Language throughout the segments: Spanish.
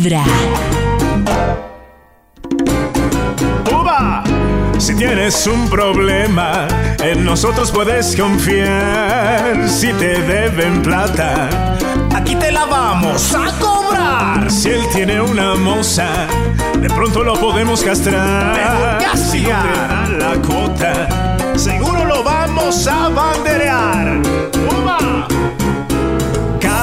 Vibra. ¡Uva! Si tienes un problema, en nosotros puedes confiar. Si te deben plata, aquí te la vamos a cobrar. Si él tiene una moza, de pronto lo podemos castrar. Si no te da la cuota, seguro lo vamos a banderear. ¡Uva!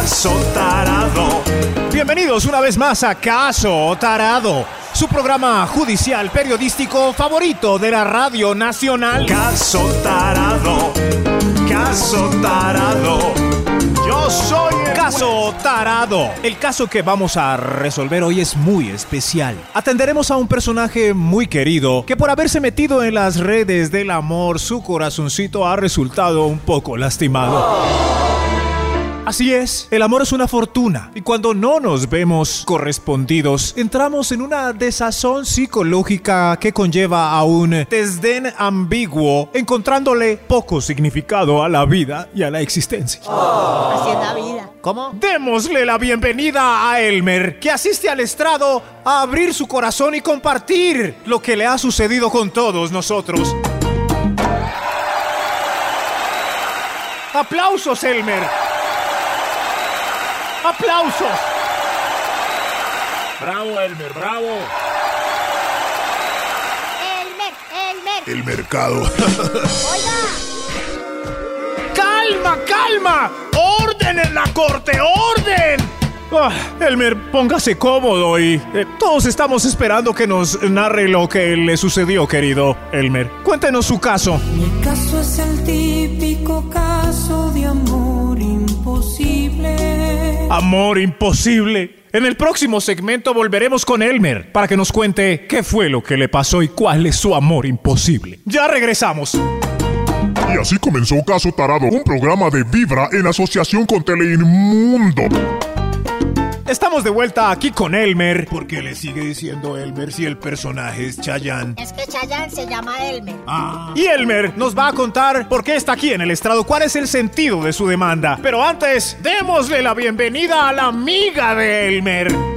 Caso Tarado. Bienvenidos una vez más a Caso Tarado, su programa judicial periodístico favorito de la Radio Nacional. Caso Tarado. Caso Tarado. Yo soy el Caso Tarado. El caso que vamos a resolver hoy es muy especial. Atenderemos a un personaje muy querido que por haberse metido en las redes del amor, su corazoncito ha resultado un poco lastimado. Así es, el amor es una fortuna y cuando no nos vemos correspondidos, entramos en una desazón psicológica que conlleva a un desdén ambiguo, encontrándole poco significado a la vida y a la existencia. Así es la vida. ¿Cómo? Démosle la bienvenida a Elmer, que asiste al estrado a abrir su corazón y compartir lo que le ha sucedido con todos nosotros. ¡Aplausos, Elmer! ¡Aplausos! Bravo, Elmer, bravo. Elmer, Elmer. El mercado. Oiga, ¡Calma, calma! ¡Orden en la corte, orden! Ah, Elmer, póngase cómodo y eh, todos estamos esperando que nos narre lo que le sucedió, querido Elmer. Cuéntenos su caso. Mi caso es el típico caso Amor imposible. En el próximo segmento volveremos con Elmer para que nos cuente qué fue lo que le pasó y cuál es su amor imposible. Ya regresamos. Y así comenzó Caso Tarado, un programa de Vibra en asociación con Teleinmundo. Estamos de vuelta aquí con Elmer. ¿Por qué le sigue diciendo Elmer si el personaje es Chayanne? es que Chayanne se llama Elmer. Y Elmer nos va a contar por qué está aquí en el estrado, cuál es el sentido de su demanda. Pero antes, démosle la bienvenida a la amiga de Elmer.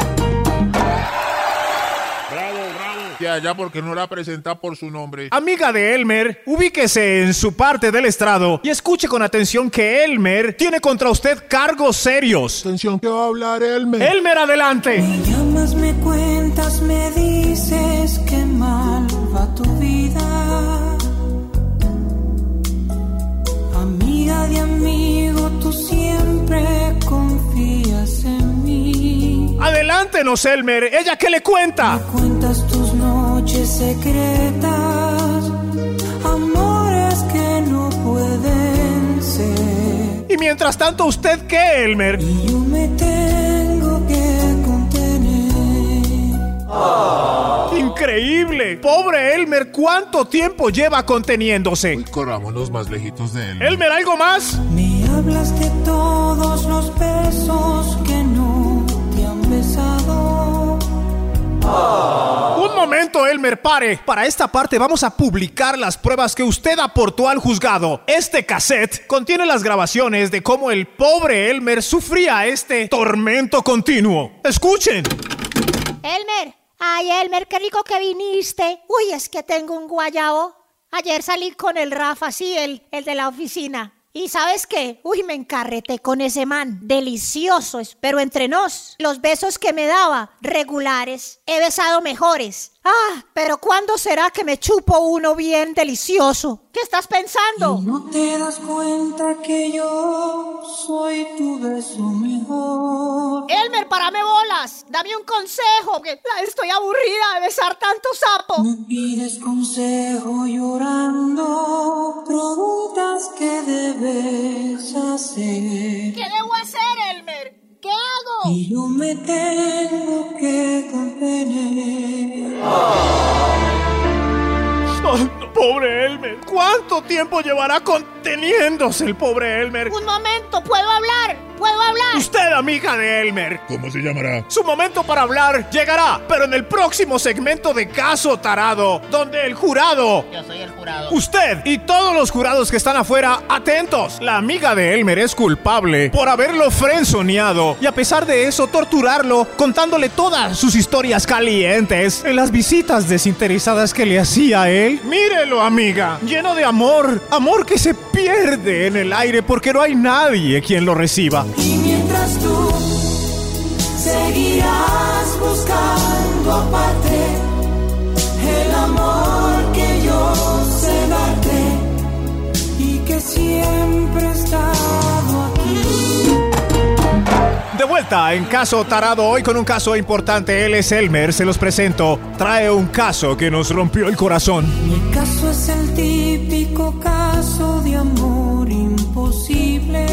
Ya, porque no la presenta por su nombre. Amiga de Elmer, ubíquese en su parte del estrado y escuche con atención que Elmer tiene contra usted cargos serios. Atención, que va a hablar Elmer. Elmer, adelante. Me llamas, me cuentas, me dices que mal va tu vida. Amiga de amigo, tú siempre confías en mí. Adelántenos, Elmer. ¿Ella qué le cuenta? Me cuentas tus secretas, amores que no pueden ser. Y mientras tanto, ¿usted qué, Elmer? Y yo me tengo que contener. Increíble. Pobre Elmer, ¿cuánto tiempo lleva conteniéndose? Uy, corrámonos más lejitos de él. Elmer, ¿algo más? Me hablas de todos los besos que no te han besado. Un momento, Elmer, pare. Para esta parte vamos a publicar las pruebas que usted aportó al juzgado. Este cassette contiene las grabaciones de cómo el pobre Elmer sufría este tormento continuo. Escuchen. Elmer, ay Elmer, qué rico que viniste. Uy, es que tengo un guayabo. Ayer salí con el Rafa, sí, el, el de la oficina. ¿Y sabes qué? Uy, me encarreté con ese man. Deliciosos. Pero entre nos, los besos que me daba, regulares. He besado mejores. Ah, pero ¿cuándo será que me chupo uno bien delicioso? ¿Qué estás pensando? No te das cuenta que yo soy tu beso. Parame bolas. Dame un consejo, que estoy aburrida de besar tanto sapo. Me pides consejo llorando, preguntas que debes hacer. ¿Qué debo hacer, Elmer? ¿Qué hago? Y yo me tengo que contener. Ay, pobre Elmer, ¿Cuánto tiempo llevará conteniéndose el pobre Elmer? Un momento, ¿puedo hablar? ¿Puedo hablar? Usted, amiga de Elmer. ¿Cómo se llamará? Su momento para hablar llegará, pero en el próximo segmento de Caso Tarado, donde el jurado, Yo soy el jurado. usted y todos los jurados que están afuera, atentos. La amiga de Elmer es culpable por haberlo frenzoneado y a pesar de eso torturarlo, contándole todas sus historias calientes en las visitas desinteresadas que le hacía a él. Mírelo, amiga, lleno de amor, amor que se pierde en el aire porque no hay nadie quien lo reciba. Y mientras tú seguirás buscando aparte el vuelta en Caso Tarado, hoy con un caso importante. Él es Elmer, se los presento. Trae un caso que nos rompió el corazón. Mi caso es el típico caso de amor imposible.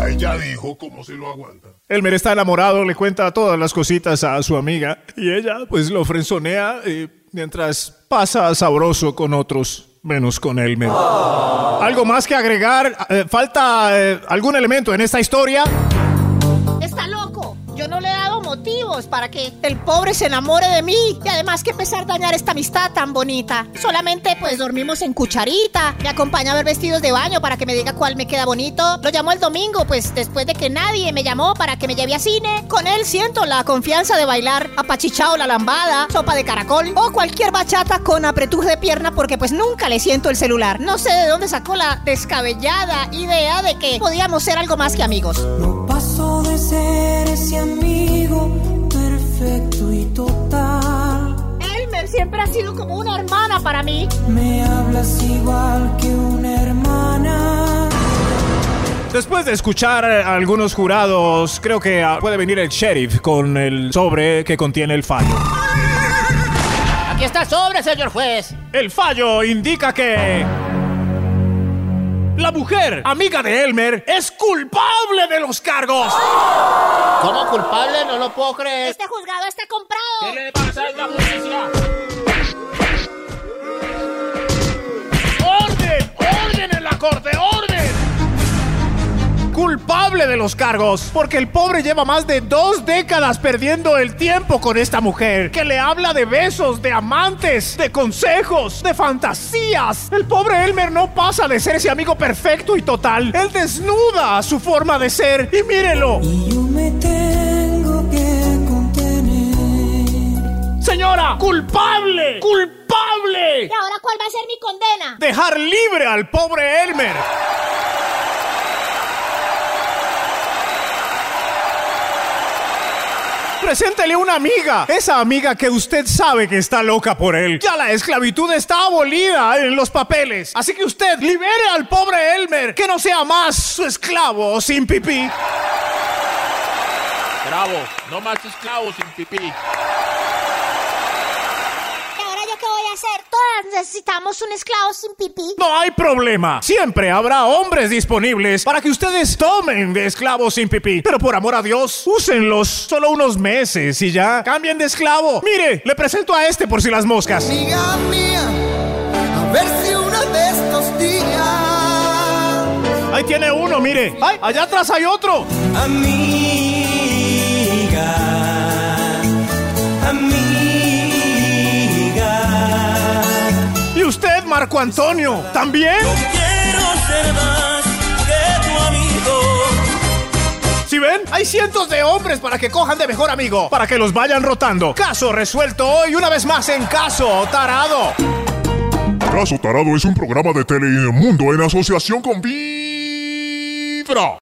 Ahí ya dijo cómo se lo aguanta. Elmer está enamorado, le cuenta todas las cositas a su amiga y ella pues lo frenzonea eh, mientras pasa sabroso con otros, menos con Elmer. ¿Algo más que agregar? Eh, ¿Falta eh, algún elemento en esta historia? Para que el pobre se enamore de mí. Y además que pesar dañar esta amistad tan bonita. Solamente pues dormimos en cucharita. Me acompaña a ver vestidos de baño para que me diga cuál me queda bonito. Lo llamó el domingo pues después de que nadie me llamó para que me lleve a cine. Con él siento la confianza de bailar apachichao la lambada, sopa de caracol o cualquier bachata con apretuje de pierna porque pues nunca le siento el celular. No sé de dónde sacó la descabellada idea de que podíamos ser algo más que amigos. No paso ser ese amigo perfecto y total. Elmer siempre ha sido como una hermana para mí. Me hablas igual que una hermana. Después de escuchar a algunos jurados, creo que puede venir el sheriff con el sobre que contiene el fallo. Aquí está el sobre, señor juez. El fallo indica que... La mujer, amiga de Elmer, es culpable de los cargos. ¿Cómo culpable? No lo puedo creer. Este juzgado está comprado. ¿Qué le pasa a esta justicia? ¡Orden! ¡Orden en la corte! Culpable de los cargos, porque el pobre lleva más de dos décadas perdiendo el tiempo con esta mujer, que le habla de besos, de amantes, de consejos, de fantasías. El pobre Elmer no pasa de ser ese amigo perfecto y total. Él desnuda su forma de ser y mírelo. Y yo me tengo que contener. Señora, culpable, culpable. ¿Y ahora cuál va a ser mi condena? Dejar libre al pobre Elmer. Preséntele una amiga, esa amiga que usted sabe que está loca por él. Ya la esclavitud está abolida en los papeles. Así que usted libere al pobre Elmer, que no sea más su esclavo sin pipí. Bravo, no más esclavos sin pipí. ¿Y ahora yo qué voy a hacer? Todas necesitamos un esclavo sin pipí. No hay problema. Siempre habrá hombres disponibles para que ustedes tomen de esclavos sin pipí. Pero por amor a Dios, úsenlos solo unos meses y ya cambien de esclavo. Mire, le presento a este por si las moscas. Amiga mía, a ver si uno de estos días, Ahí tiene uno, mire. Ay, allá atrás hay otro. amiga, Marco Antonio, ¿también? quiero ser más que tu amigo. Si ven, hay cientos de hombres para que cojan de mejor amigo, para que los vayan rotando. Caso resuelto hoy una vez más en Caso Tarado. Caso Tarado es un programa de Telemundo en asociación con Vibra.